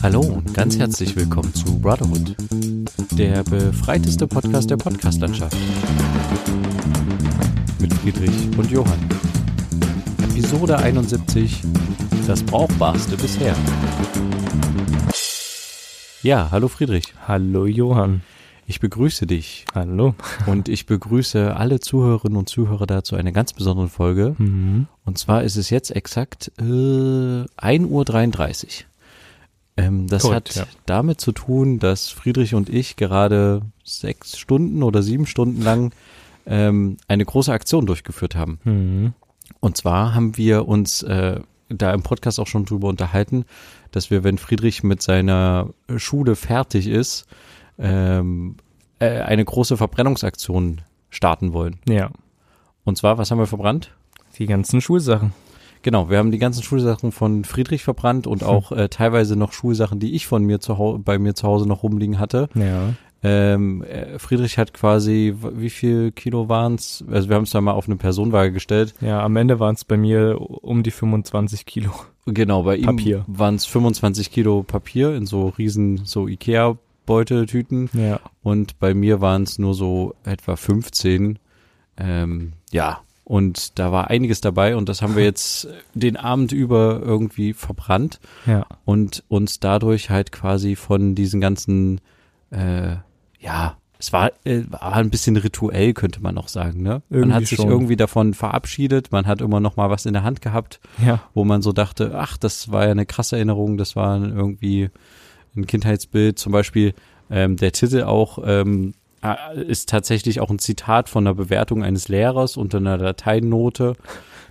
Hallo und ganz herzlich willkommen zu Brotherhood, der befreiteste Podcast der Podcastlandschaft. Mit Friedrich und Johann. Episode 71, das Brauchbarste bisher. Ja, hallo Friedrich. Hallo Johann. Ich begrüße dich. Hallo. Und ich begrüße alle Zuhörerinnen und Zuhörer dazu eine ganz besondere Folge. Mhm. Und zwar ist es jetzt exakt äh, 1.33 Uhr. Ähm, das Korrekt, hat ja. damit zu tun, dass Friedrich und ich gerade sechs Stunden oder sieben Stunden lang ähm, eine große Aktion durchgeführt haben. Mhm. Und zwar haben wir uns äh, da im Podcast auch schon drüber unterhalten, dass wir, wenn Friedrich mit seiner Schule fertig ist, ähm, äh, eine große Verbrennungsaktion starten wollen. Ja, Und zwar, was haben wir verbrannt? die ganzen Schulsachen. Genau, wir haben die ganzen Schulsachen von Friedrich verbrannt und auch äh, teilweise noch Schulsachen, die ich von mir zu Hause, bei mir zu Hause noch rumliegen hatte. Ja. Ähm, äh, Friedrich hat quasi, wie viel Kilo waren's? Also wir haben es da mal auf eine Personenwaage gestellt. Ja, am Ende waren es bei mir um die 25 Kilo. Genau, bei ihm waren es 25 Kilo Papier in so riesen, so Ikea-Beuteltüten Ja. und bei mir waren es nur so etwa 15. Ähm, ja, und da war einiges dabei und das haben wir jetzt den Abend über irgendwie verbrannt Ja. und uns dadurch halt quasi von diesen ganzen, äh, ja, es war, äh, war ein bisschen rituell, könnte man auch sagen, ne? man Irgendwie hat sich schon. irgendwie davon verabschiedet, man hat immer noch mal was in der Hand gehabt, Ja. wo man so dachte, ach, das war ja eine krasse Erinnerung, das war irgendwie ein Kindheitsbild, zum Beispiel ähm, der Titel auch ähm, äh, ist tatsächlich auch ein Zitat von einer Bewertung eines Lehrers unter einer Dateinote,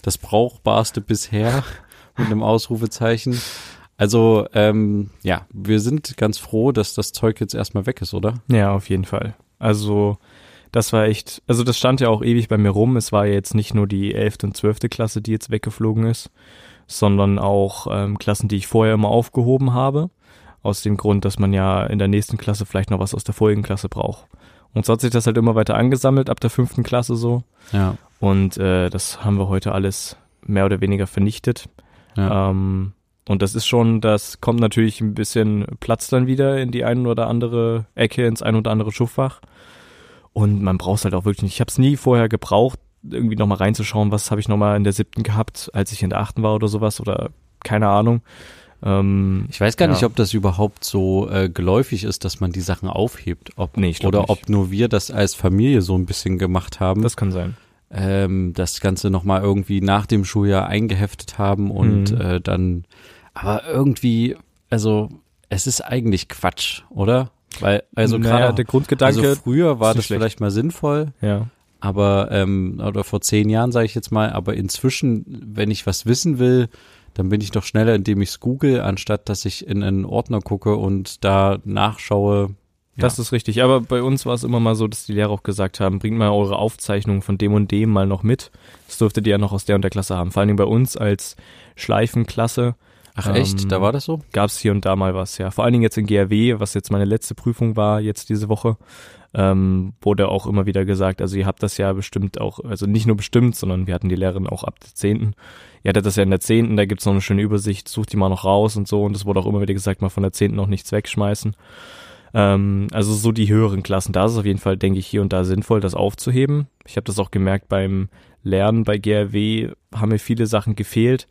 das brauchbarste bisher mit einem Ausrufezeichen. Also ähm, ja, wir sind ganz froh, dass das Zeug jetzt erstmal weg ist, oder? Ja, auf jeden Fall. Also, das war echt, also das stand ja auch ewig bei mir rum. Es war ja jetzt nicht nur die 11. und 12. Klasse, die jetzt weggeflogen ist, sondern auch ähm, Klassen, die ich vorher immer aufgehoben habe. Aus dem Grund, dass man ja in der nächsten Klasse vielleicht noch was aus der vorigen Klasse braucht. Und so hat sich das halt immer weiter angesammelt, ab der fünften Klasse so. Ja. Und äh, das haben wir heute alles mehr oder weniger vernichtet. ja. Ähm, und das ist schon, das kommt natürlich ein bisschen Platz dann wieder in die ein oder andere Ecke, ins ein oder andere Schuffach. Und man braucht halt auch wirklich nicht. Ich habe es nie vorher gebraucht, irgendwie nochmal reinzuschauen, was habe ich nochmal in der siebten gehabt, als ich in der achten war oder sowas oder keine Ahnung. Ähm, Ich weiß gar Ja. nicht, ob das überhaupt so äh, geläufig ist, dass man die Sachen aufhebt. Ob, Nee, oder nicht. ob nur wir das als Familie so ein bisschen gemacht haben. das kann sein. ähm, das Ganze nochmal irgendwie nach dem Schuljahr eingeheftet haben und Mhm. äh, dann, aber irgendwie, also es ist eigentlich Quatsch, oder? Weil, also naja, gerade, der Grundgedanke, also früher war das schlecht. vielleicht mal sinnvoll, ja, aber, ähm, oder vor zehn Jahren sage ich jetzt mal, aber inzwischen, wenn ich was wissen will, dann bin ich doch schneller, indem ich es google, anstatt dass ich in einen Ordner gucke und da nachschaue. Das ist richtig. Aber bei uns war es immer mal so, dass die Lehrer auch gesagt haben, bringt mal eure Aufzeichnungen von dem und dem mal noch mit. Das durftet ihr ja noch aus der und der Klasse haben. Vor allen Dingen bei uns als Schleifenklasse Ach Ähm, echt, da war das so? gab es hier und da mal was, ja. Vor allen Dingen jetzt in GRW, was jetzt meine letzte Prüfung war, jetzt diese Woche, ähm, wurde auch immer wieder gesagt, also ihr habt das ja bestimmt auch, also nicht nur bestimmt, sondern wir hatten die Lehrerin auch ab der Zehnten. Ihr hattet das ja in der Zehnten, da gibt's noch eine schöne Übersicht, sucht die mal noch raus und so. Und es wurde auch immer wieder gesagt, mal von der Zehnten noch nichts wegschmeißen. Ähm, also so die höheren Klassen, da ist es auf jeden Fall, denke ich, hier und da sinnvoll, das aufzuheben. Ich habe das auch gemerkt beim Lernen bei GRW, haben mir viele Sachen gefehlt.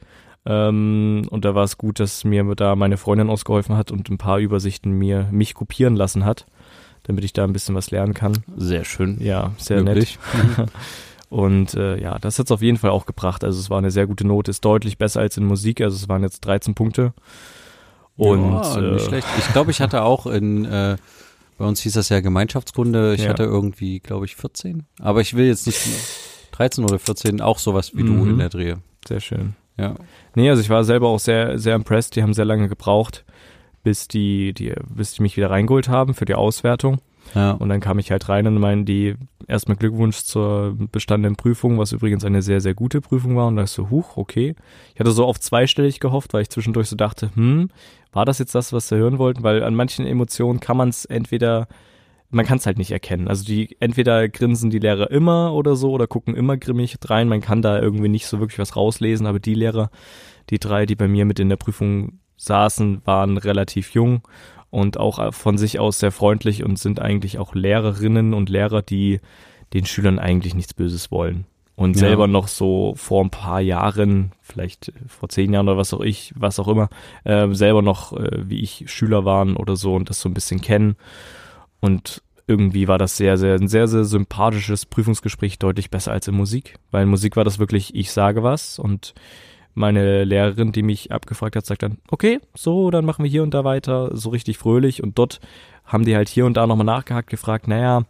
Ähm, und da war es gut, dass mir da meine Freundin ausgeholfen hat und ein paar Übersichten mir mich kopieren lassen hat, damit ich da ein bisschen was lernen kann. Sehr schön. Ja, sehr Möglich. nett. Und äh, ja, das hat's auf jeden Fall auch gebracht. Also es war eine sehr gute Note, ist deutlich besser als in Musik. Also es waren jetzt 13 Punkte. Und ja, nicht äh, schlecht. Ich glaube, ich hatte auch in, äh, bei uns hieß das ja Gemeinschaftskunde, ich Ja. hatte irgendwie, glaube ich, 14. Aber ich will jetzt nicht 13 oder 14, auch sowas wie du Mhm. in der Drehe. sehr schön. Ja. Nee, also ich war selber auch sehr, sehr impressed. Die haben sehr lange gebraucht, bis die, die, bis die mich wieder reingeholt haben für die Auswertung. Ja. Und dann kam ich halt rein und meinen die erstmal Glückwunsch zur bestandenen Prüfung, was übrigens eine sehr, sehr gute Prüfung war. Und da ist so, huch, okay. Ich hatte so auf zweistellig gehofft, weil ich zwischendurch so dachte, hm, war das jetzt das, was sie hören wollten? Weil an manchen Emotionen kann man es entweder man kann es halt nicht erkennen. Also die entweder grinsen die Lehrer immer oder so oder gucken immer grimmig rein. Man kann da irgendwie nicht so wirklich was rauslesen, aber die Lehrer, die drei, die bei mir mit in der Prüfung saßen, waren relativ jung und auch von sich aus sehr freundlich und sind eigentlich auch Lehrerinnen und Lehrer, die den Schülern eigentlich nichts Böses wollen. Und Ja. selber noch so vor ein paar Jahren, vielleicht vor zehn Jahren oder was auch ich, was auch immer, äh, selber noch, äh, wie ich Schüler waren oder so und das so ein bisschen kennen. Und irgendwie war das sehr, sehr, ein sehr, sehr sympathisches Prüfungsgespräch, deutlich besser als in Musik. Weil in Musik war das wirklich, ich sage was und meine Lehrerin, die mich abgefragt hat, sagt dann, okay, so, dann machen wir hier und da weiter, so richtig fröhlich. Und dort haben die halt hier und da nochmal nachgehakt, gefragt, naja,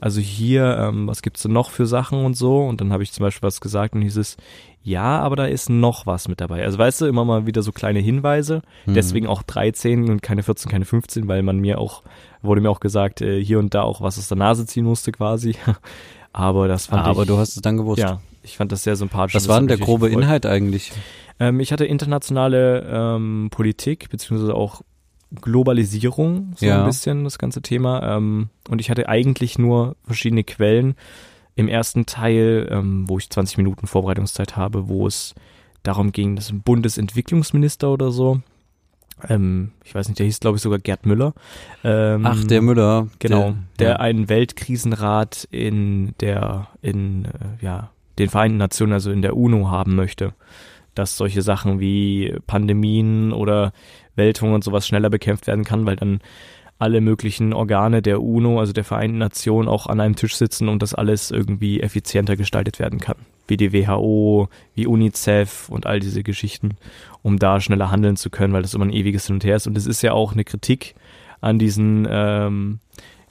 also hier, ähm, was gibt's denn noch für Sachen und so? Und dann habe ich zum Beispiel was gesagt und hieß es, ja, aber da ist noch was mit dabei. Also weißt du, immer mal wieder so kleine Hinweise. Mhm. Deswegen auch 13 und keine 14, keine 15, weil man mir auch, wurde mir auch gesagt, äh, hier und da auch was aus der Nase ziehen musste quasi. aber das fand aber ich, du hast es dann gewusst. ja, ich fand das sehr sympathisch. Was Das war denn der grobe. Inhalt eigentlich? Ähm, ich hatte internationale ähm, Politik, beziehungsweise auch Globalisierung, so Ja. ein bisschen das ganze Thema. Ähm, und ich hatte eigentlich nur verschiedene Quellen. Im ersten Teil, ähm, wo ich 20 Minuten Vorbereitungszeit habe, wo es darum ging, dass ein Bundesentwicklungsminister oder so, ähm, ich weiß nicht, der hieß glaube ich sogar Gerd Müller. Ähm, Ach, der Müller. Genau, der, ja. einen Weltkrisenrat in der, in, äh, ja, den Vereinten Nationen, also in der UNO haben möchte. Dass solche Sachen wie Pandemien oder Welthunger und sowas schneller bekämpft werden kann, weil dann alle möglichen Organe der UNO, also der Vereinten Nationen, auch an einem Tisch sitzen und das alles irgendwie effizienter gestaltet werden kann. Wie die WHO, wie UNICEF und all diese Geschichten, um da schneller handeln zu können, weil das immer ein ewiges Hin und Her ist. Und es ist ja auch eine Kritik an diesen ähm,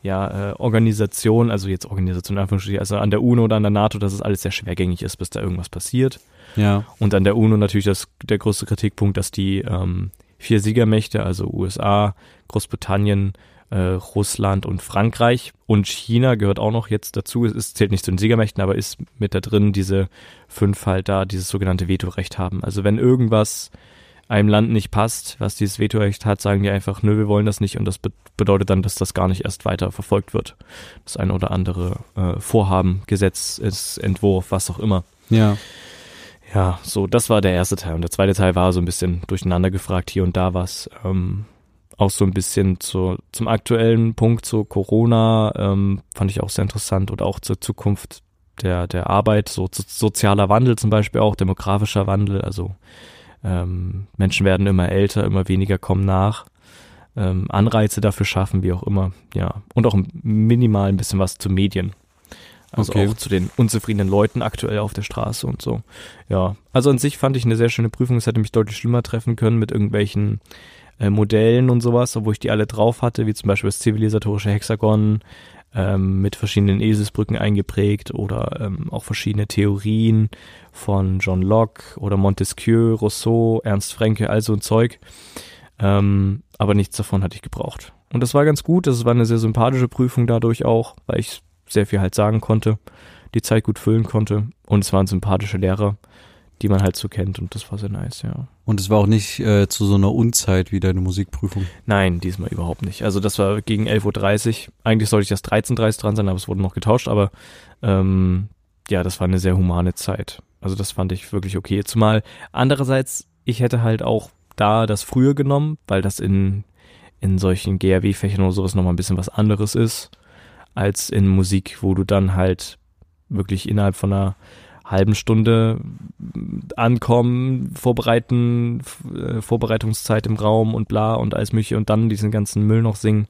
ja, äh, Organisationen, also jetzt Organisationen, also an der UNO oder an der NATO, dass es alles sehr schwergängig ist, bis da irgendwas passiert. Ja. Und an der UNO natürlich das, der größte Kritikpunkt, dass die ähm, vier Siegermächte, also USA, Großbritannien, äh, Russland und Frankreich und China gehört auch noch jetzt dazu. Es ist, zählt nicht zu den Siegermächten, aber ist mit da drin, diese fünf halt da dieses sogenannte Vetorecht haben. Also wenn irgendwas einem Land nicht passt, was dieses Vetorecht hat, sagen die einfach, nö, wir wollen das nicht und das be bedeutet dann, dass das gar nicht erst weiter verfolgt wird. Das eine oder andere äh, Vorhaben, Gesetz, ist Entwurf, was auch immer. Ja. Ja, so, das war der erste Teil. Und der zweite Teil war so ein bisschen durcheinander gefragt, hier und da was. Ähm, auch so ein bisschen zu, zum aktuellen Punkt, zu Corona, ähm, fand ich auch sehr interessant oder auch zur Zukunft der, der Arbeit, so, so sozialer Wandel zum Beispiel auch, demografischer Wandel, also ähm, Menschen werden immer älter, immer weniger kommen nach. Ähm, Anreize dafür schaffen, wie auch immer, ja. Und auch minimal ein bisschen was zu Medien. Also Okay. auch zu den unzufriedenen Leuten aktuell auf der Straße und so. Ja, also an sich fand ich eine sehr schöne Prüfung. Es hätte mich deutlich schlimmer treffen können mit irgendwelchen äh, Modellen und sowas, obwohl ich die alle drauf hatte, wie zum Beispiel das zivilisatorische Hexagon ähm, mit verschiedenen Eselsbrücken eingeprägt oder ähm, auch verschiedene Theorien von John Locke oder Montesquieu, Rousseau, Ernst Franke, all so ein Zeug. Ähm, aber nichts davon hatte ich gebraucht. Und das war ganz gut. Das war eine sehr sympathische Prüfung dadurch auch, weil ich sehr viel halt sagen konnte, die Zeit gut füllen konnte. Und es waren sympathische Lehrer, die man halt so kennt. Und das war sehr nice, ja. Und es war auch nicht äh, zu so einer Unzeit wie deine Musikprüfung. Nein, diesmal überhaupt nicht. Also das war gegen 11.30 Uhr. Eigentlich sollte ich erst 13.30 Uhr dran sein, aber es wurde noch getauscht. Aber ähm, ja, das war eine sehr humane Zeit. Also das fand ich wirklich okay. Zumal andererseits, ich hätte halt auch da das früher genommen, weil das in, in solchen GRW-Fächern oder sowas nochmal ein bisschen was anderes ist, als in Musik, wo du dann halt wirklich innerhalb von einer halben Stunde ankommen, vorbereiten, äh, Vorbereitungszeit im Raum und bla und alles mögliche und dann diesen ganzen Müll noch singen.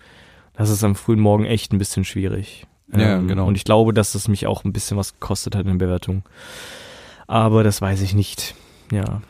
Das ist am frühen Morgen echt ein bisschen schwierig. Ja, genau. Und ich glaube, dass es mich auch ein bisschen was gekostet hat in der Bewertung. Aber das weiß ich nicht. Ja.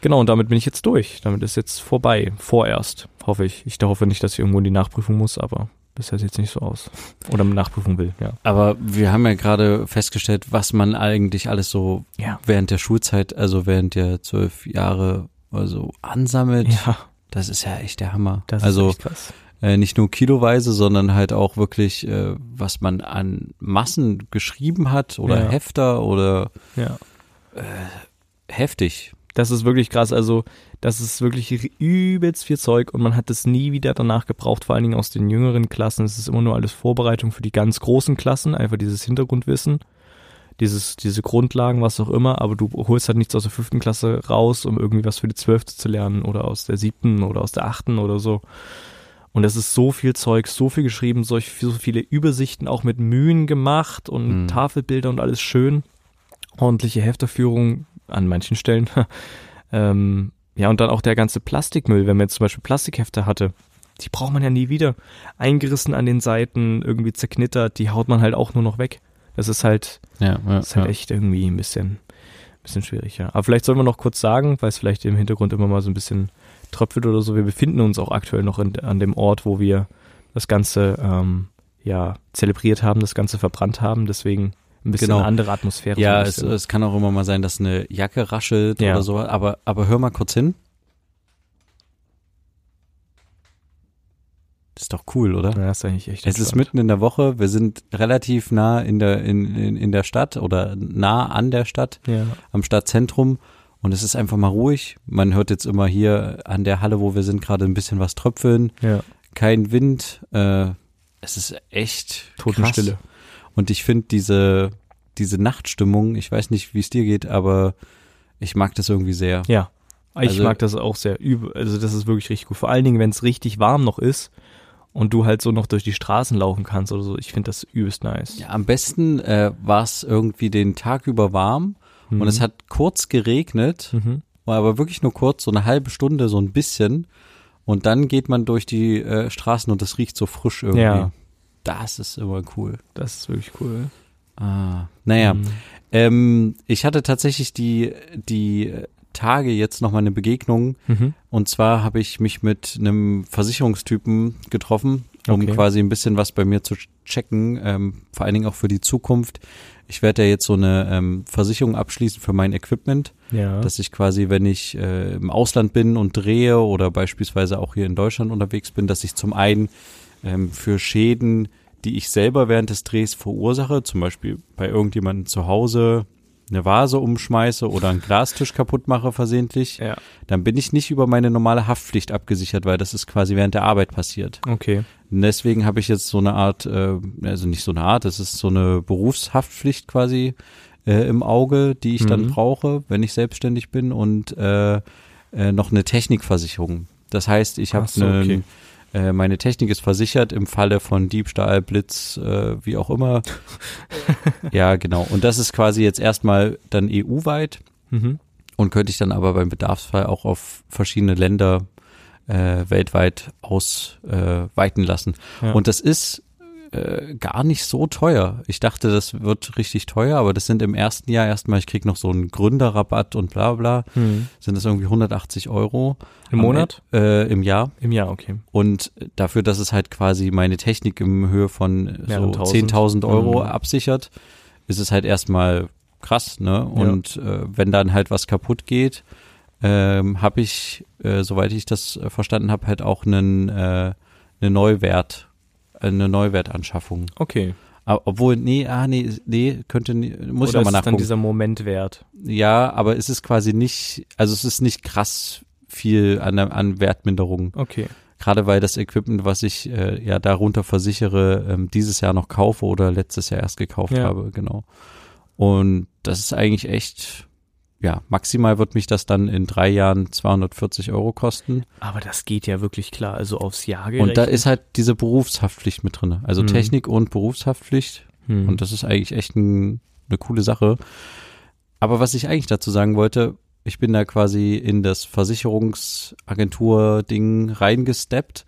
Genau, und damit bin ich jetzt durch. Damit ist jetzt vorbei. Vorerst, hoffe ich. Ich hoffe nicht, dass ich irgendwo in die Nachprüfung muss, aber bisher sieht es nicht so aus. Oder eine Nachprüfung will, ja. Aber wir haben ja gerade festgestellt, was man eigentlich alles so Ja. während der Schulzeit, also während der zwölf Jahre, also ansammelt. Ja, Das ist ja echt der Hammer. das also ist krass. äh, nicht nur kiloweise, sondern halt auch wirklich, äh, was man an Massen geschrieben hat oder Ja. Hefter oder Ja. heftig. Das ist wirklich krass. Also, das ist wirklich übelst viel Zeug und man hat es nie wieder danach gebraucht, vor allen Dingen aus den jüngeren Klassen. Es ist immer nur alles Vorbereitung für die ganz großen Klassen, einfach dieses Hintergrundwissen. dieses, diese Grundlagen, was auch immer, aber du holst halt nichts aus der fünften Klasse raus, um irgendwie was für die zwölfte zu lernen oder aus der siebten oder aus der achten oder so. Und es ist so viel Zeug, so viel geschrieben, so viele Übersichten auch mit Mühen gemacht und mhm. Tafelbilder und alles schön. Ordentliche Hefterführung an manchen Stellen. ähm, ja, und dann auch der ganze Plastikmüll, wenn man jetzt zum Beispiel Plastikhefte hatte. Die braucht man ja nie wieder. Eingerissen an den Seiten, irgendwie zerknittert, die haut man halt auch nur noch weg. Das ist halt, ja, ja, ist halt ja. echt irgendwie ein bisschen, bisschen schwierig, ja. Aber vielleicht sollen wir noch kurz sagen, weil es vielleicht im Hintergrund immer mal so ein bisschen tröpfelt oder so. Wir befinden uns auch aktuell noch in, an dem Ort, wo wir das Ganze ähm, ja zelebriert haben, das Ganze verbrannt haben. Deswegen ein bisschen genau. eine andere Atmosphäre. Ja, es, es, kann auch immer mal sein, dass eine Jacke raschelt ja. oder so. Aber, aber hör mal kurz hin. Das ist doch cool, oder? Ja, ist eigentlich echt. Es ist mitten in der Woche. Wir sind relativ nah in der in, in, in der Stadt oder nah an der Stadt, ja. am Stadtzentrum. Und es ist einfach mal ruhig. Man hört jetzt immer hier an der Halle, wo wir sind, gerade ein bisschen was tröpfeln. Ja. Kein Wind. Äh, es ist echt Totenstille. Krass. Und ich finde diese diese Nachtstimmung. Ich weiß nicht, wie es dir geht, aber ich mag das irgendwie sehr. Ja. Ich also, mag das auch sehr. Also das ist wirklich richtig gut. Vor allen Dingen, wenn es richtig warm noch ist und du halt so noch durch die Straßen laufen kannst oder so. Ich finde das übelst nice. Ja, am besten äh, war es irgendwie den Tag über warm mhm. und es hat kurz geregnet, mhm. aber wirklich nur kurz, so eine halbe Stunde, so ein bisschen. Und dann geht man durch die äh, Straßen und es riecht so frisch irgendwie. Ja. Das ist immer cool. Das ist wirklich cool. Ah, naja. Mhm. Ähm, ich hatte tatsächlich die, die Tage jetzt noch mal eine Begegnung. Mhm. Und zwar habe ich mich mit einem Versicherungstypen getroffen, um okay. quasi ein bisschen was bei mir zu checken, ähm, vor allen Dingen auch für die Zukunft. Ich werde ja jetzt so eine ähm, Versicherung abschließen für mein Equipment, ja. dass ich quasi, wenn ich äh, im Ausland bin und drehe oder beispielsweise auch hier in Deutschland unterwegs bin, dass ich zum einen ähm, für Schäden, die ich selber während des Drehs verursache, zum Beispiel bei irgendjemandem zu Hause, eine Vase umschmeiße oder einen Glastisch kaputt mache versehentlich, ja. dann bin ich nicht über meine normale Haftpflicht abgesichert, weil das ist quasi während der Arbeit passiert. Okay. Und deswegen habe ich jetzt so eine Art, äh, also nicht so eine Art, das ist so eine Berufshaftpflicht quasi äh, im Auge, die ich mhm. dann brauche, wenn ich selbstständig bin und äh, äh, noch eine Technikversicherung. Das heißt, ich habe so, einen okay äh, meine Technik ist versichert im Falle von Diebstahl, Blitz, äh, wie auch immer. ja, genau. Und das ist quasi jetzt erstmal dann EU-weit mhm. und könnte ich dann aber beim Bedarfsfall auch auf verschiedene Länder äh, weltweit ausweiten äh, lassen. Ja. Und das ist äh, gar nicht so teuer. Ich dachte, das wird richtig teuer, aber das sind im ersten Jahr erstmal, ich krieg noch so einen Gründerrabatt und bla bla, hm. sind das irgendwie 180 Euro. Im Monat? Äh, Im Jahr. Im Jahr, okay. Und dafür, dass es halt quasi meine Technik im Höhe von so 10.000 Euro mhm. absichert, ist es halt erstmal krass, ne? Und ja. äh, wenn dann halt was kaputt geht, ähm, habe ich, äh, soweit ich das verstanden habe, halt auch einen, äh, eine Neuwert eine Neuwertanschaffung. Okay. Aber, obwohl, nee, ah, nee, nee, könnte, muss Oder ich nochmal nachgucken. ist dann dieser Momentwert? Ja, aber es ist quasi nicht, also es ist nicht krass viel an, an Wertminderung. Okay. Gerade weil das Equipment, was ich äh, ja darunter versichere, ähm, dieses Jahr noch kaufe oder letztes Jahr erst gekauft ja. habe, genau. Und das ist eigentlich echt ja, maximal wird mich das dann in drei Jahren 240 Euro kosten. Aber das geht ja wirklich klar, also aufs Jahr gerechnet. Und da ist halt diese Berufshaftpflicht mit drin. Also hm. Technik und Berufshaftpflicht. Hm. Und das ist eigentlich echt ein, eine coole Sache. Aber was ich eigentlich dazu sagen wollte, ich bin da quasi in das Versicherungsagentur-Ding reingesteppt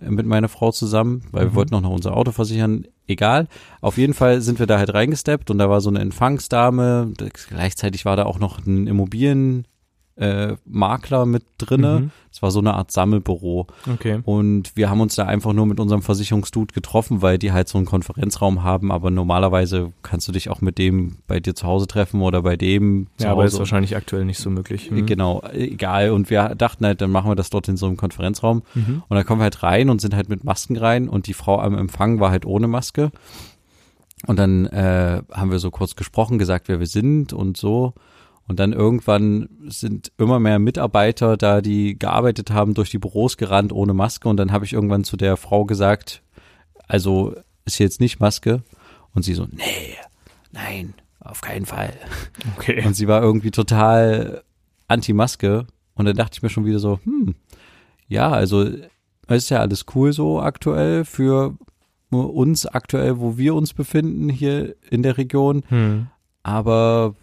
mit meiner Frau zusammen, weil mhm. wir wollten auch noch unser Auto versichern egal. Auf jeden Fall sind wir da halt reingesteppt und da war so eine Empfangsdame. Gleichzeitig war da auch noch ein Immobilien äh, Makler mit drinne. Mhm. Es war so eine Art Sammelbüro. Okay. Und wir haben uns da einfach nur mit unserem Versicherungsdude getroffen, weil die halt so einen Konferenzraum haben. Aber normalerweise kannst du dich auch mit dem bei dir zu Hause treffen oder bei dem zu ja, aber ist wahrscheinlich aktuell nicht so möglich. Mhm. Genau, egal. Und wir dachten halt, dann machen wir das dort in so einem Konferenzraum. Mhm. Und dann kommen wir halt rein und sind halt mit Masken rein und die Frau am Empfang war halt ohne Maske. Und dann äh, haben wir so kurz gesprochen, gesagt, wer wir sind und so. Und dann irgendwann sind immer mehr Mitarbeiter da, die gearbeitet haben, durch die Büros gerannt ohne Maske. Und dann habe ich irgendwann zu der Frau gesagt, also ist jetzt nicht Maske. Und sie so, nee, nein. auf keinen Fall. Okay. Und sie war irgendwie total anti-Maske. Und dann dachte ich mir schon wieder so, hm, ja, also ist ja alles cool so aktuell für uns aktuell, wo wir uns befinden hier in der Region. Hm. Aber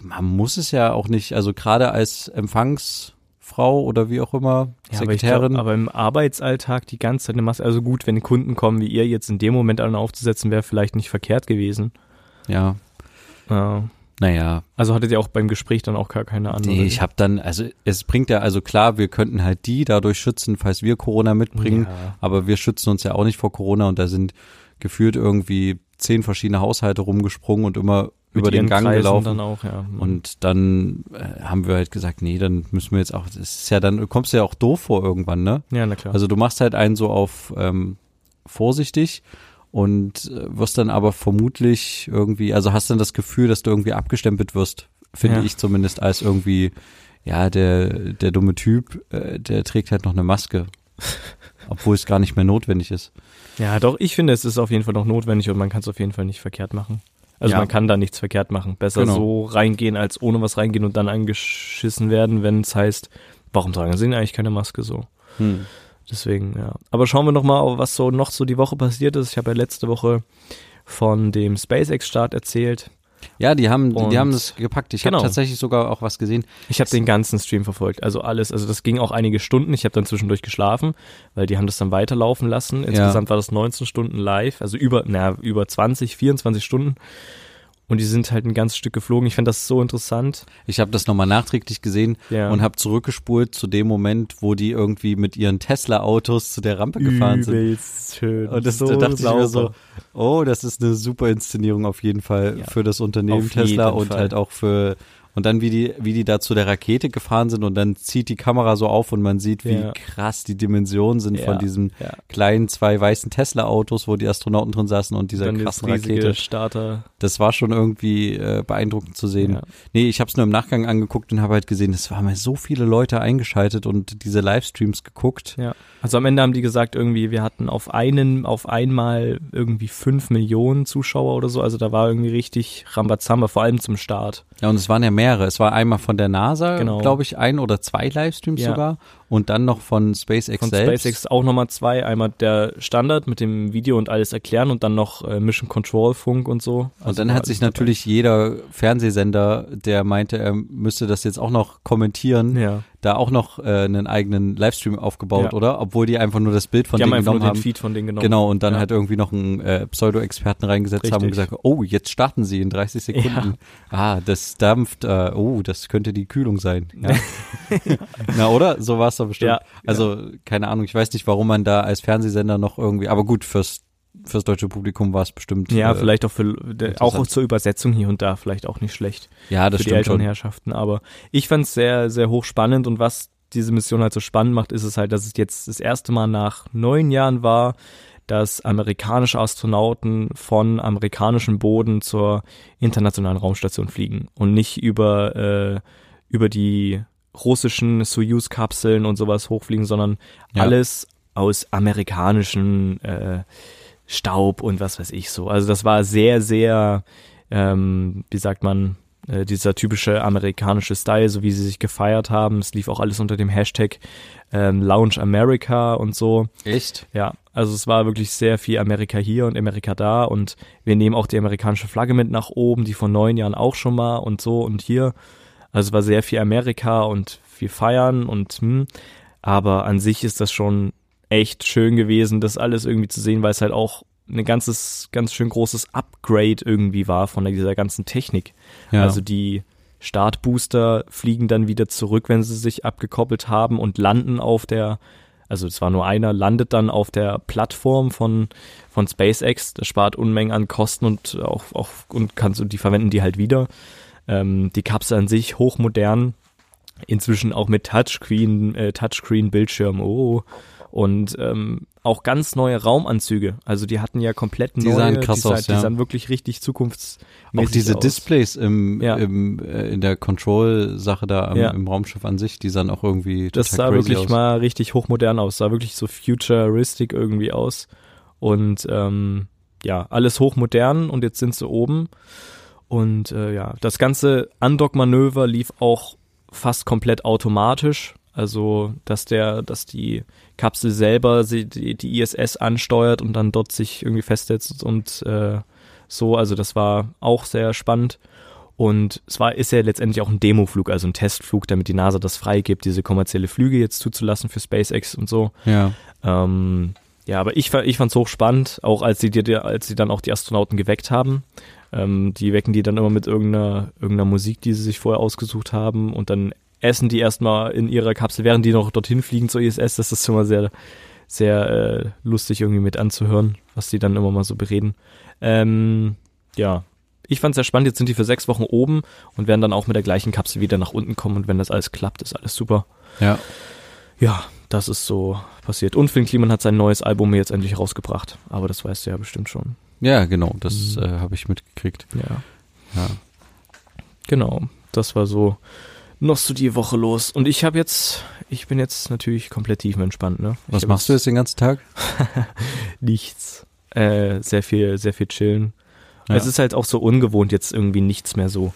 man muss es ja auch nicht, also gerade als Empfangsfrau oder wie auch immer, Ja, aber, Sekretärin. glaub, aber im Arbeitsalltag die ganze Zeit eine Maske, also gut, wenn Kunden kommen wie ihr jetzt in dem Moment einen aufzusetzen, wäre vielleicht nicht verkehrt gewesen. ja, Ja. naja, Also hattet ihr auch beim Gespräch dann auch gar keine andere? Nee, ich habe dann, also es bringt ja, also klar, wir könnten halt die dadurch schützen, falls wir Corona mitbringen, Ja. aber wir schützen uns ja auch nicht vor Corona und da sind gefühlt irgendwie zehn verschiedene Haushalte rumgesprungen und immer über den Gang Kreisen gelaufen. Dann auch, ja. Und dann äh, haben wir halt gesagt, nee, dann müssen wir jetzt auch, das ist ja dann, kommst du ja auch doof vor irgendwann, ne? ja, na klar. Also du machst halt einen so auf ähm, vorsichtig und äh, wirst dann aber vermutlich irgendwie, also hast dann das Gefühl, dass du irgendwie abgestempelt wirst, finde Ja. ich zumindest als irgendwie, ja, der, der dumme Typ, äh, der trägt halt noch eine Maske. Obwohl es gar nicht mehr notwendig ist. ja, doch, ich finde, es ist auf jeden Fall noch notwendig und man kann es auf jeden Fall nicht verkehrt machen. Also Ja. man kann da nichts verkehrt machen. Besser Genau. so reingehen, als ohne was reingehen und dann angeschissen werden, wenn es heißt, warum tragen sie denn eigentlich keine Maske so? Hm. Deswegen, ja. Aber schauen wir noch mal, was so noch so die Woche passiert ist. Ich habe ja letzte Woche von dem SpaceX-Start erzählt. Ja, die haben, die, Und- die haben das gepackt. Ich Genau. habe tatsächlich sogar auch was gesehen. Ich habe den ganzen Stream verfolgt, also alles. Also das ging auch einige Stunden. Ich habe dann zwischendurch geschlafen, weil die haben das dann weiterlaufen lassen. Insgesamt war das 19 Stunden live, also über, na, über 20, 24 Stunden. Und die sind halt ein ganzes Stück geflogen. Ich fand das so interessant. Ich habe das nochmal nachträglich gesehen Ja. und habe zurückgespult zu dem Moment, wo die irgendwie mit ihren Tesla-Autos zu der Rampe gefahren sind. Übelst schön. Und das, so da dachte ich mir so, sauber. oh, das ist eine super Inszenierung auf jeden Fall Ja, für das Unternehmen auf Tesla und Fall. halt auch für und dann wie die wie die da zu der Rakete gefahren sind und dann zieht die Kamera so auf und man sieht, wie Ja. krass die Dimensionen sind Ja, von diesen ja. kleinen zwei weißen Tesla Autos, wo die Astronauten drin saßen und dieser dann krassen Rakete. Starter. Das war schon irgendwie äh, beeindruckend zu sehen. Ja. Nee, ich habe es nur im Nachgang angeguckt und habe halt gesehen, es waren mal so viele Leute eingeschaltet und diese Livestreams geguckt. Ja. Also am Ende haben die gesagt, irgendwie, wir hatten auf einen, auf einmal irgendwie fünf Millionen Zuschauer oder so. Also da war irgendwie richtig Rambazamba, vor allem zum Start. Ja, und es waren ja mehrere. Es war einmal von der NASA, Genau. glaube ich, ein oder zwei Livestreams Ja. sogar. Und dann noch von SpaceX Von selbst. SpaceX auch nochmal zwei. Einmal der Standard mit dem Video und alles erklären und dann noch äh, Mission Control Funk und so. Und Also dann war hat sich alles dabei. natürlich jeder Fernsehsender, der meinte, er müsste das jetzt auch noch kommentieren, Ja. da auch noch äh, einen eigenen Livestream aufgebaut, Ja. oder? Obwohl die einfach nur das Bild von die haben denen einfach nur genommen haben. Feed von denen genommen. Genau, und dann Ja. halt irgendwie noch einen äh, Pseudo-Experten reingesetzt haben und Richtig. gesagt, oh, jetzt starten sie in 30 Sekunden. Ah, das dampft, äh, oh, das könnte die Kühlung sein. Ja. Na, oder? So war es doch bestimmt. Ja, also, keine Ahnung, ich weiß nicht, warum man da als Fernsehsender noch irgendwie, aber gut, fürs, fürs deutsche Publikum war es bestimmt. Ja, äh, vielleicht auch für auch zur Übersetzung hier und da vielleicht auch nicht schlecht. Ja, das für die stimmt älteren schon. Herrschaften. Aber ich fand es sehr, sehr hochspannend und was diese Mission halt so spannend macht, ist es halt, dass es jetzt das erste Mal nach neun Jahren war, dass amerikanische Astronauten von amerikanischem Boden zur internationalen Raumstation fliegen und nicht über, äh, über die russischen Soyuz-Kapseln und sowas hochfliegen, sondern Ja. alles aus amerikanischen äh, Staub und was weiß ich so. Also das war sehr, sehr, ähm, wie sagt man, äh, dieser typische amerikanische Style, so wie sie sich gefeiert haben. Es lief auch alles unter dem Hashtag ähm, Lounge America und so. Echt? Ja, also es war wirklich sehr viel Amerika hier und Amerika da und wir nehmen auch die amerikanische Flagge mit nach oben, die vor neun Jahren auch schon mal und so und hier. Also es war sehr viel Amerika und viel feiern und hm, aber an sich ist das schon echt schön gewesen, das alles irgendwie zu sehen, weil es halt auch ein ganzes, ganz schön großes Upgrade irgendwie war von dieser ganzen Technik. Ja. Also die Startbooster fliegen dann wieder zurück, wenn sie sich abgekoppelt haben und landen auf der, also es war nur einer, landet dann auf der Plattform von, von SpaceX. Das spart Unmengen an Kosten und auch, auch und kannst und die verwenden die halt wieder. Ähm, die Kapsel an sich hochmodern, inzwischen auch mit Touchscreen, äh, Touchscreen-Bildschirm, oh, und ähm, auch ganz neue Raumanzüge. Also die hatten ja komplett Die neue, sahen krass die, aus, die ja. sahen wirklich richtig zukunftsmäßig Auch diese aus. Displays im, Ja. im äh, in der Control-Sache da am, Ja. im Raumschiff an sich, die sahen auch irgendwie total Das sah wirklich aus. mal richtig hochmodern aus, sah wirklich so futuristic irgendwie aus. Und ähm, ja, alles hochmodern und jetzt sind sie oben. Und äh, ja, das ganze Undock-Manöver lief auch fast komplett automatisch. Also, dass der, dass die Kapsel selber die, die ISS ansteuert und dann dort sich irgendwie festsetzt und äh, so. Also, das war auch sehr spannend. Und es war, ist ja letztendlich auch ein Demoflug, also ein Testflug, damit die NASA das freigibt, diese kommerzielle Flüge jetzt zuzulassen für SpaceX und so. Ja. Ähm, ja, aber ich, ich fand es hochspannend, auch als sie, die, als sie dann auch die Astronauten geweckt haben. Ähm, die wecken die dann immer mit irgendeiner, irgendeiner Musik, die sie sich vorher ausgesucht haben und dann essen die erstmal in ihrer Kapsel, während die noch dorthin fliegen zur ISS. Das ist mal sehr, sehr äh, lustig irgendwie mit anzuhören, was die dann immer mal so bereden. Ähm, ja, ich fand es sehr spannend. Jetzt sind die für sechs Wochen oben und werden dann auch mit der gleichen Kapsel wieder nach unten kommen. Und wenn das alles klappt, ist alles super. Ja. Ja, das ist so passiert. Und Finn Kliman hat sein neues Album jetzt endlich rausgebracht. Aber das weißt du ja bestimmt schon. Ja, genau, das mhm. äh, habe ich mitgekriegt. Ja. Ja. Genau, das war so noch so die Woche los. Und ich habe jetzt, ich bin jetzt natürlich komplett tiefenentspannt. Ne? Was machst du jetzt den ganzen Tag? Nichts. Äh, sehr viel, sehr viel chillen. Ja. Es ist halt auch so ungewohnt, jetzt irgendwie nichts mehr so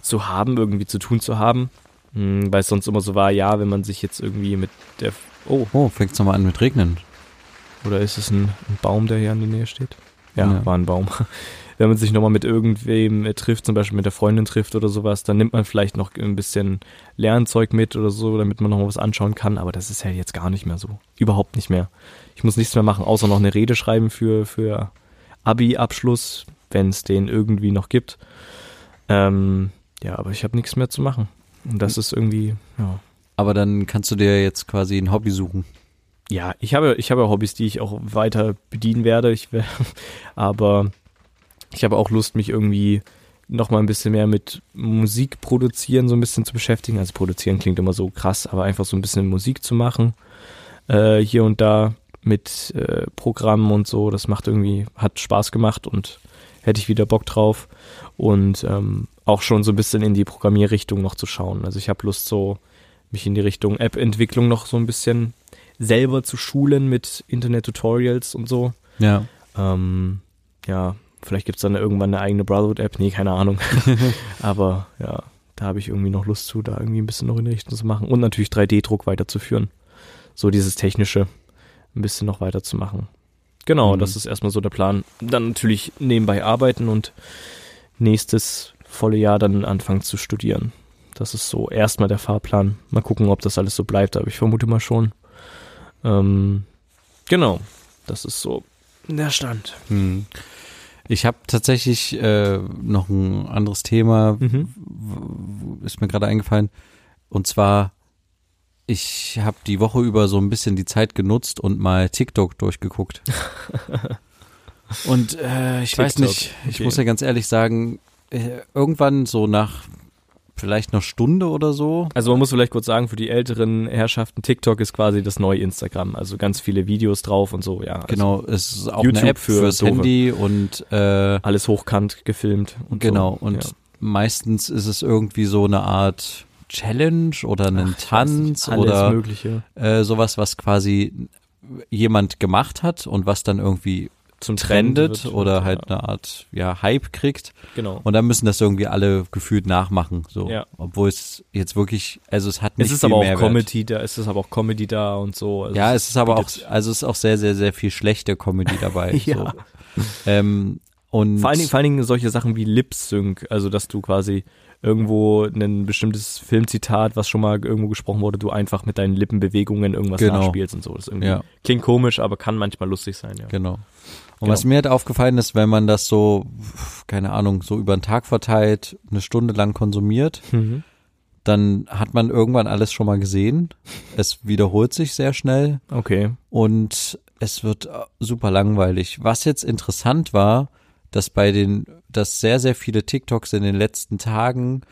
zu haben, irgendwie zu tun zu haben. Hm, weil es sonst immer so war, ja, wenn man sich jetzt irgendwie mit der. Oh. Oh, fängt es nochmal an mit Regnen. Oder ist es ein, ein Baum, der hier in der Nähe steht? Ja, ja. war ein Baum. Wenn man sich nochmal mit irgendwem äh, trifft, zum Beispiel mit der Freundin trifft oder sowas, dann nimmt man vielleicht noch ein bisschen Lernzeug mit oder so, damit man nochmal was anschauen kann. Aber das ist ja jetzt gar nicht mehr so. Überhaupt nicht mehr. Ich muss nichts mehr machen, außer noch eine Rede schreiben für, für Abi-Abschluss, wenn es den irgendwie noch gibt. Ähm, ja, aber ich habe nichts mehr zu machen. Und das ist irgendwie, ja. Aber dann kannst du dir jetzt quasi ein Hobby suchen ja, ich habe, ich habe Hobbys, die ich auch weiter bedienen werde. Ich, aber ich habe auch Lust, mich irgendwie noch mal ein bisschen mehr mit Musik produzieren so ein bisschen zu beschäftigen. Also produzieren klingt immer so krass, aber einfach so ein bisschen Musik zu machen. Äh, hier und da mit äh, Programmen und so. Das macht irgendwie, hat Spaß gemacht und hätte ich wieder Bock drauf. Und ähm, auch schon so ein bisschen in die Programmierrichtung noch zu schauen. Also ich habe Lust, so mich in die Richtung App-Entwicklung noch so ein bisschen selber zu schulen mit Internet-Tutorials und so. Ja. Ähm, ja, vielleicht gibt es dann irgendwann eine eigene Brotherhood-App, nee, keine Ahnung. Aber ja, da habe ich irgendwie noch Lust zu, da irgendwie ein bisschen noch in die Richtung zu machen. Und natürlich 3D-Druck weiterzuführen. So dieses Technische ein bisschen noch weiterzumachen. Genau, mhm. das ist erstmal so der Plan. Dann natürlich nebenbei arbeiten und nächstes volle Jahr dann anfangen zu studieren. Das ist so erstmal der Fahrplan. Mal gucken, ob das alles so bleibt, aber ich vermute mal schon. Ähm, genau, das ist so der Stand. Hm. Ich habe tatsächlich äh, noch ein anderes Thema, mhm. ist mir gerade eingefallen. Und zwar, ich habe die Woche über so ein bisschen die Zeit genutzt und mal TikTok durchgeguckt. und äh, ich TikTok, weiß nicht, ich okay. muss ja ganz ehrlich sagen, äh, irgendwann so nach vielleicht eine Stunde oder so. Also man muss vielleicht kurz sagen, für die älteren Herrschaften, TikTok ist quasi das neue Instagram. Also ganz viele Videos drauf und so, ja. Also genau, es ist auch YouTube eine App für fürs Doofe. Handy und äh, alles hochkant gefilmt. Und genau, so. und ja. meistens ist es irgendwie so eine Art Challenge oder einen Ach, Tanz oder mögliche. Äh, sowas, was quasi jemand gemacht hat und was dann irgendwie zum trendet wird, oder halt ja. eine Art ja Hype kriegt. Genau. Und dann müssen das irgendwie alle gefühlt nachmachen, so. Ja. Obwohl es jetzt wirklich, also es hat nicht es ist viel aber auch Mehrwert. Comedy da, es ist aber auch Comedy da und so. Also ja, es ist aber auch, also es ist auch sehr, sehr, sehr viel schlechte Comedy dabei. ja. So. Ähm, und vor allen Dingen, vor allen Dingen solche Sachen wie Lip Sync, also dass du quasi irgendwo ein bestimmtes Filmzitat, was schon mal irgendwo gesprochen wurde, du einfach mit deinen Lippenbewegungen irgendwas genau. nachspielst und so. Das irgendwie ja. klingt komisch, aber kann manchmal lustig sein, ja. Genau. Und genau. was mir halt aufgefallen ist, wenn man das so, keine Ahnung, so über den Tag verteilt, eine Stunde lang konsumiert, mhm. dann hat man irgendwann alles schon mal gesehen. Es wiederholt sich sehr schnell. Okay. Und es wird super langweilig. Was jetzt interessant war, dass bei den, dass sehr, sehr viele TikToks in den letzten Tagen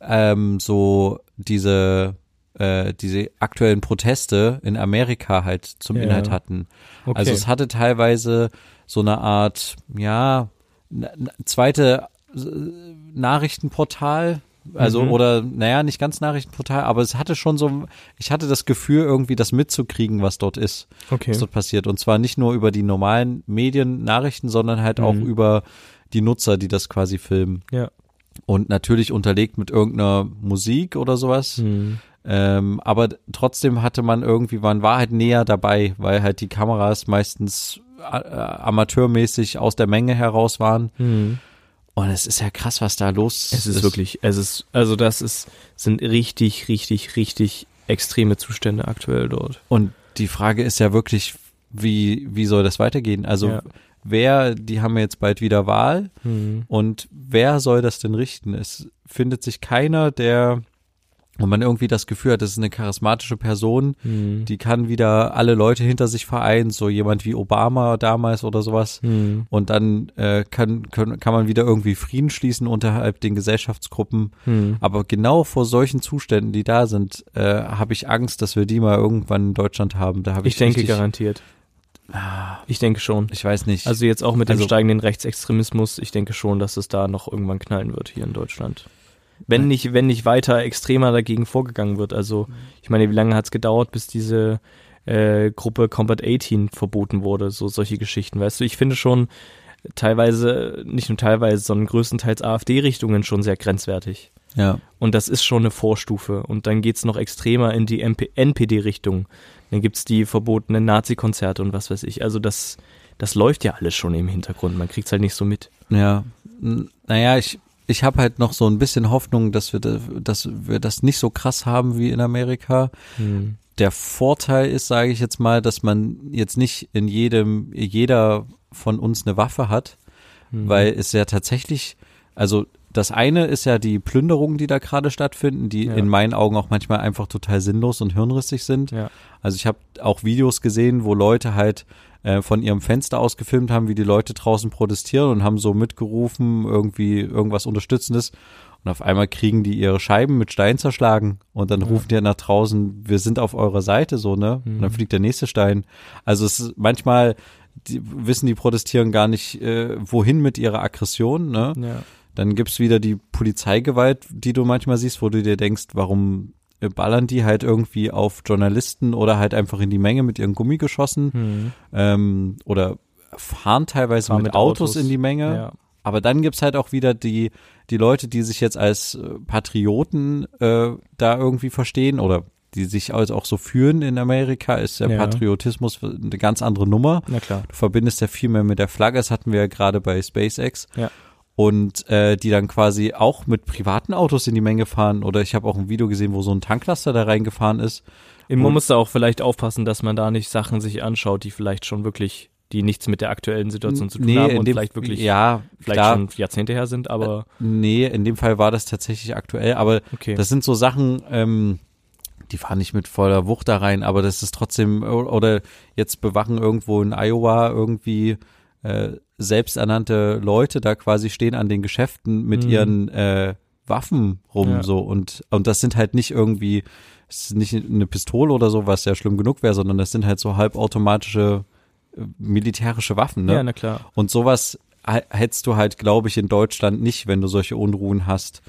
ähm, so diese äh, diese aktuellen Proteste in Amerika halt zum ja. Inhalt hatten. Okay. Also es hatte teilweise so eine Art, ja, zweite äh, Nachrichtenportal, also mhm. oder naja, nicht ganz Nachrichtenportal, aber es hatte schon so, ich hatte das Gefühl, irgendwie das mitzukriegen, was dort ist, okay. was dort passiert. Und zwar nicht nur über die normalen Medien, Nachrichten, sondern halt mhm. auch über die Nutzer, die das quasi filmen. Ja. und natürlich unterlegt mit irgendeiner Musik oder sowas. Hm. Ähm, aber trotzdem hatte man irgendwie, man war halt näher dabei, weil halt die Kameras meistens amateurmäßig aus der Menge heraus waren. Hm. Und es ist ja krass, was da los Es ist wirklich, es ist, also das ist, sind richtig, richtig, richtig extreme Zustände aktuell dort. Und die Frage ist ja wirklich, wie, wie soll das weitergehen? Also Ja. wer, die haben jetzt bald wieder Wahl Hm. und wer soll das denn richten? Es findet sich keiner, der, wo man irgendwie das Gefühl hat, das ist eine charismatische Person, Hm. die kann wieder alle Leute hinter sich vereinen, so jemand wie Obama damals oder sowas. Hm. Und dann äh, kann, kann, kann man wieder irgendwie Frieden schließen unterhalb den Gesellschaftsgruppen. Hm. Aber genau vor solchen Zuständen, die da sind, äh, habe ich Angst, dass wir die mal irgendwann in Deutschland haben. Da habe ich, Ich denke garantiert. Ich denke schon. Ich weiß nicht. Also jetzt auch mit dem Also- steigenden Rechtsextremismus, ich denke schon, dass es da noch irgendwann knallen wird hier in Deutschland. Wenn nicht, wenn nicht weiter extremer dagegen vorgegangen wird. Also, ich meine, wie lange hat es gedauert, bis diese äh, Gruppe Combat 18 verboten wurde? So solche Geschichten, weißt du? Ich finde schon teilweise, nicht nur teilweise, sondern größtenteils AfD-Richtungen schon sehr grenzwertig. ja. Und das ist schon eine Vorstufe. Und dann geht's noch extremer in die NPD-Richtung. Dann gibt's die verbotenen Nazi-Konzerte und was weiß ich. Also das, das läuft ja alles schon im Hintergrund. Man kriegt's halt nicht so mit. Ja, naja, ich, ich habe halt noch so ein bisschen Hoffnung, dass wir, da, dass wir das nicht so krass haben wie in Amerika. Hm. Der Vorteil ist, sage ich jetzt mal, dass man jetzt nicht in jedem, jeder von uns eine Waffe hat, Hm. weil es ja tatsächlich, also das eine ist ja die Plünderungen, die da gerade stattfinden, die Ja. in meinen Augen auch manchmal einfach total sinnlos und hirnrissig sind. Ja. Also ich habe auch Videos gesehen, wo Leute halt äh, von ihrem Fenster aus gefilmt haben, wie die Leute draußen protestieren und haben so mitgerufen, irgendwie irgendwas Unterstützendes. Und auf einmal kriegen die ihre Scheiben mit Stein zerschlagen und dann Ja. rufen die nach draußen, wir sind auf eurer Seite, so, ne? Und dann Mhm. fliegt der nächste Stein. Also es ist manchmal die, wissen die Protestieren gar nicht, äh, wohin mit ihrer Aggression, ne? Ja. Dann gibt's wieder die Polizeigewalt, die du manchmal siehst, wo du dir denkst, warum ballern die halt irgendwie auf Journalisten oder halt einfach in die Menge mit ihren Gummigeschossen Hm. ähm, oder fahren teilweise Fahren mit, mit Autos, Autos. in die Menge. Ja. Aber dann gibt's halt auch wieder die, die Leute, die sich jetzt als äh, Patrioten äh, da irgendwie verstehen oder die sich also auch so führen in Amerika, ist der Ja. Patriotismus eine ganz andere Nummer. Na klar. Du verbindest ja viel mehr mit der Flagge, das hatten wir ja gerade bei SpaceX. Ja. Und äh, die dann quasi auch mit privaten Autos in die Menge fahren. Oder ich habe auch ein Video gesehen, wo so ein Tanklaster da reingefahren ist. Man Und- muss da auch vielleicht aufpassen, dass man da nicht Sachen sich anschaut, die vielleicht schon wirklich, die nichts mit der aktuellen Situation zu tun haben und vielleicht wirklich, ja, vielleicht klar, schon Jahrzehnte her sind, aber nee, in dem Fall war das tatsächlich aktuell, aber okay. das sind so Sachen, ähm, die fahren nicht mit voller Wucht da rein, aber das ist trotzdem, oder jetzt bewachen irgendwo in Iowa irgendwie äh, selbsternannte Leute da quasi stehen an den Geschäften mit Mhm. ihren äh, Waffen rum Ja. so und und das sind halt nicht irgendwie es ist nicht eine Pistole oder so, was ja schlimm genug wäre, sondern das sind halt so halbautomatische äh, militärische Waffen, ne? ja, na klar. Und sowas hättest du halt, glaube ich, in Deutschland nicht, wenn du solche Unruhen hast,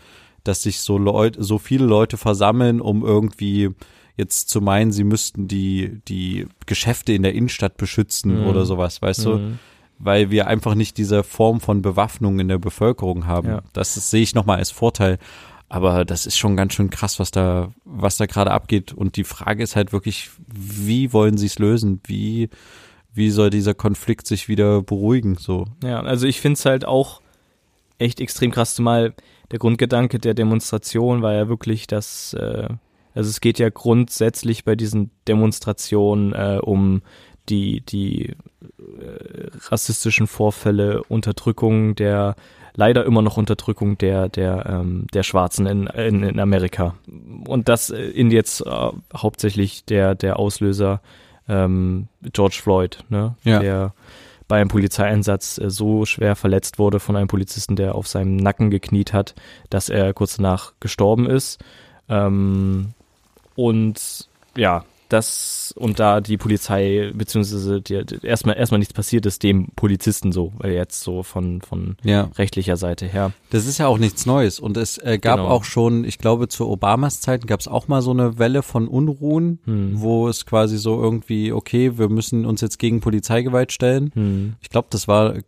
dass sich so Leute, so viele Leute versammeln, um irgendwie jetzt zu meinen, sie müssten die, die Geschäfte in der Innenstadt beschützen Mhm. oder sowas, weißt du? Weil wir einfach nicht diese Form von Bewaffnung in der Bevölkerung haben. Ja. Das ist, sehe ich nochmal als Vorteil. Aber das ist schon ganz schön krass, was da, was da gerade abgeht. Und die Frage ist halt wirklich, wie wollen sie es lösen? Wie, wie soll dieser Konflikt sich wieder beruhigen? So. Ja, also ich finde es halt auch echt extrem krass, zumal der Grundgedanke der Demonstration war ja wirklich, dass, äh, also es geht ja grundsätzlich bei diesen Demonstrationen äh, um die, die äh, rassistischen Vorfälle, Unterdrückung der, leider immer noch Unterdrückung der, der, ähm, der Schwarzen in, in, in Amerika. Und das äh, in jetzt äh, hauptsächlich der, der Auslöser ähm, George Floyd, ne? Ja. Der bei einem Polizeieinsatz äh, so schwer verletzt wurde von einem Polizisten, der auf seinem Nacken gekniet hat, dass er kurz danach gestorben ist. Ähm, und ja, das und da die Polizei beziehungsweise die, erstmal erstmal nichts passiert ist dem Polizisten so, weil jetzt so von von Ja. rechtlicher Seite her. Das ist ja auch nichts Neues. Und es äh, gab Genau. auch schon, ich glaube, zu Obamas Zeiten gab es auch mal so eine Welle von Unruhen, Hm. wo es quasi so irgendwie, okay, wir müssen uns jetzt gegen Polizeigewalt stellen. Hm. Ich glaube, das war äh,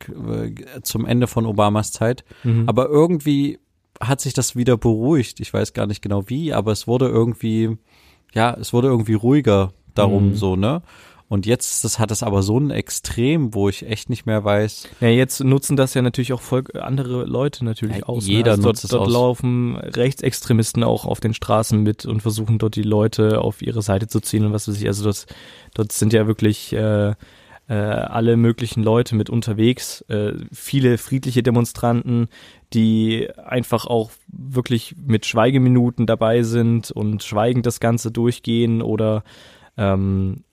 zum Ende von Obamas Zeit. Mhm. Aber irgendwie hat sich das wieder beruhigt. Ich weiß gar nicht genau wie, aber es wurde irgendwie, ja, es wurde irgendwie ruhiger darum Mhm. so, ne? Und jetzt das hat es aber so ein Extrem, wo ich echt nicht mehr weiß. Ja, jetzt nutzen das ja natürlich auch voll andere Leute natürlich Ja, aus. jeder ne? also nutzt es dort, dort aus. laufen Rechtsextremisten auch auf den Straßen mit und versuchen dort die Leute auf ihre Seite zu ziehen und was weiß ich. Also das, dort sind ja wirklich äh, äh, alle möglichen Leute mit unterwegs. Äh, viele friedliche Demonstranten, die einfach auch wirklich mit Schweigeminuten dabei sind und schweigend das Ganze durchgehen oder ähm,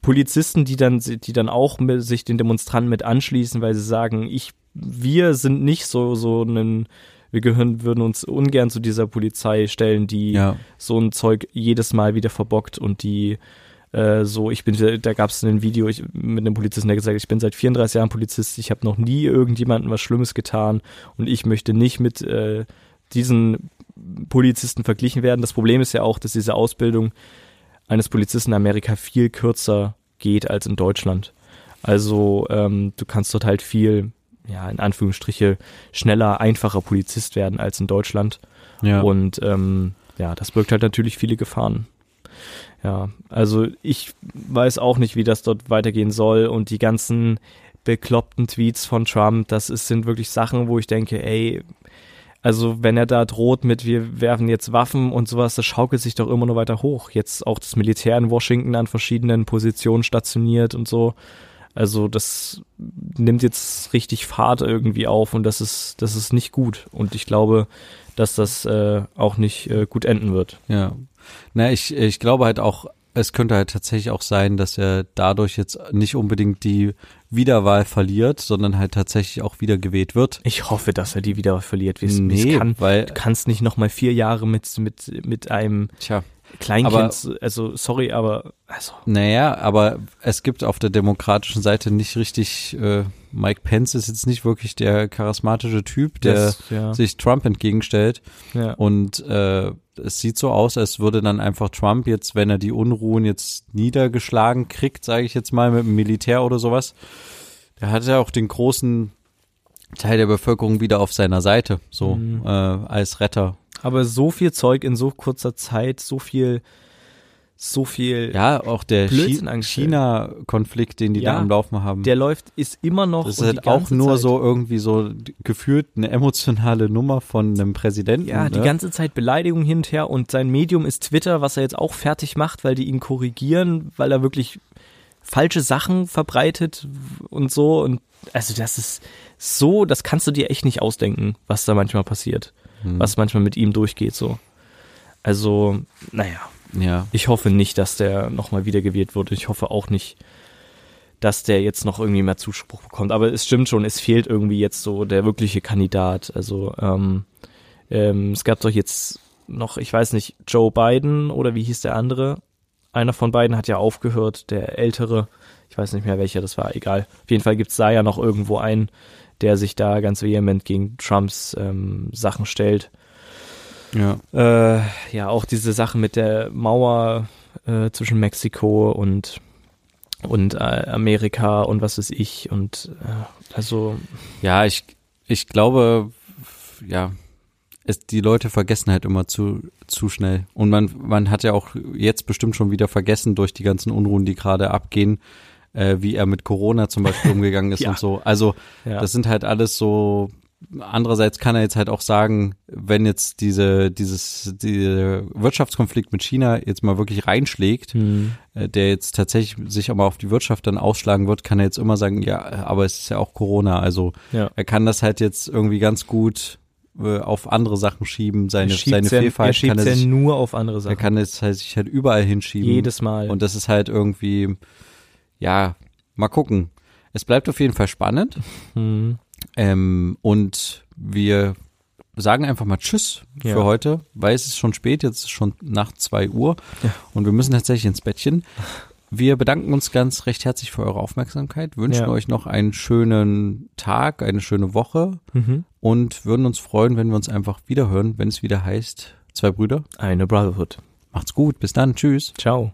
Polizisten, die dann, die dann auch mit, sich den Demonstranten mit anschließen, weil sie sagen, ich, wir sind nicht so, so einen, wir gehören, würden uns ungern zu dieser Polizei stellen, die Ja, so ein Zeug jedes Mal wieder verbockt und die äh, so, ich bin, da gab es ein Video ich, mit einem Polizisten, der gesagt hat, ich bin seit 34 Jahren Polizist, ich habe noch nie irgendjemandem was Schlimmes getan und ich möchte nicht mit äh, diesen Polizisten verglichen werden. Das Problem ist ja auch, dass diese Ausbildung eines Polizisten in Amerika viel kürzer geht als in Deutschland. Also ähm, du kannst dort halt viel, ja, in Anführungsstriche, schneller, einfacher Polizist werden als in Deutschland. ja. Und ähm, ja, das birgt halt natürlich viele Gefahren. Ja, also ich weiß auch nicht, wie das dort weitergehen soll und die ganzen bekloppten Tweets von Trump, das ist, sind wirklich Sachen, wo ich denke, ey, also wenn er da droht mit, wir werfen jetzt Waffen und sowas, das schaukelt sich doch immer nur weiter hoch. Jetzt auch das Militär in Washington an verschiedenen Positionen stationiert und so. Also das nimmt jetzt richtig Fahrt irgendwie auf und das ist, das ist nicht gut. Und ich glaube, dass das äh, auch nicht äh, gut enden wird. Ja. Na, ich, ich glaube halt auch, es könnte halt tatsächlich auch sein, dass er dadurch jetzt nicht unbedingt die Wiederwahl verliert, sondern halt tatsächlich auch wieder gewählt wird. Ich hoffe, dass er die wieder verliert. Wie es wie es Nee, kann. weil, Du kannst nicht noch mal vier Jahre mit mit mit einem tja, Kleinkind, also sorry, aber also naja, aber es gibt auf der demokratischen Seite nicht richtig, äh, Mike Pence ist jetzt nicht wirklich der charismatische Typ, der das, ja, sich Trump entgegenstellt. ja. Und äh, es sieht so aus, als würde dann einfach Trump jetzt, wenn er die Unruhen jetzt niedergeschlagen kriegt, sage ich jetzt mal, mit dem Militär oder sowas, der hat ja auch den großen Teil der Bevölkerung wieder auf seiner Seite, so Mhm. äh, als Retter. Aber so viel Zeug in so kurzer Zeit, so viel, so viel, Ja, auch der. China-Konflikt, den die Ja, da am Laufen haben. der läuft, ist immer noch. das ist halt die auch nur Zeit, so irgendwie so gefühlt eine emotionale Nummer von einem Präsidenten. Ja, die ne? ganze Zeit Beleidigung hin und her und sein Medium ist Twitter, was er jetzt auch fertig macht, weil die ihn korrigieren, weil er wirklich falsche Sachen verbreitet und so und also das ist so, das kannst du dir echt nicht ausdenken, was da manchmal passiert, Hm. was manchmal mit ihm durchgeht so. Also, naja, Ja, ich hoffe nicht, dass der nochmal wiedergewählt wird. Ich hoffe auch nicht, dass der jetzt noch irgendwie mehr Zuspruch bekommt. Aber es stimmt schon, es fehlt irgendwie jetzt so der wirkliche Kandidat. Also ähm, ähm, es gab doch jetzt noch, ich weiß nicht, Joe Biden oder wie hieß der andere? Einer von beiden hat ja aufgehört, der ältere. Ich weiß nicht mehr welcher, das war egal. Auf jeden Fall gibt's da ja noch irgendwo einen, der sich da ganz vehement gegen Trumps ähm, Sachen stellt. Ja. Äh, ja, auch diese Sache mit der Mauer äh, zwischen Mexiko und und äh, Amerika und was weiß ich und äh, also Ja, ich, ich glaube, ja, es, die Leute vergessen halt immer zu, zu schnell. Und man, man hat ja auch jetzt bestimmt schon wieder vergessen durch die ganzen Unruhen, die gerade abgehen, äh, wie er mit Corona zum Beispiel umgegangen ist Ja. und so. Also, ja, das sind halt alles so, andererseits kann er jetzt halt auch sagen, wenn jetzt diese, dieses, dieser Wirtschaftskonflikt mit China jetzt mal wirklich reinschlägt, hm, äh, der jetzt tatsächlich sich auch mal auf die Wirtschaft dann ausschlagen wird, kann er jetzt immer sagen, ja, aber es ist ja auch Corona. Also ja. er kann das halt jetzt irgendwie ganz gut äh, auf andere Sachen schieben, seine, er seine ja, er Vielfalt schiebt kann er ja sich, nur auf andere er Sachen. kann es halt sich halt überall hinschieben. Jedes Mal. Und das ist halt irgendwie, ja, mal gucken. Es bleibt auf jeden Fall spannend. hm, Ähm, und wir sagen einfach mal Tschüss Ja. für heute, weil es ist schon spät, jetzt ist schon nach zwei Uhr Ja. und wir müssen tatsächlich ins Bettchen. Wir bedanken uns ganz recht herzlich für eure Aufmerksamkeit, wünschen Ja. euch noch einen schönen Tag, eine schöne Woche mhm. und würden uns freuen, wenn wir uns einfach wiederhören, wenn es wieder heißt, zwei Brüder. eine Brotherhood. Macht's gut, bis dann, tschüss. Ciao.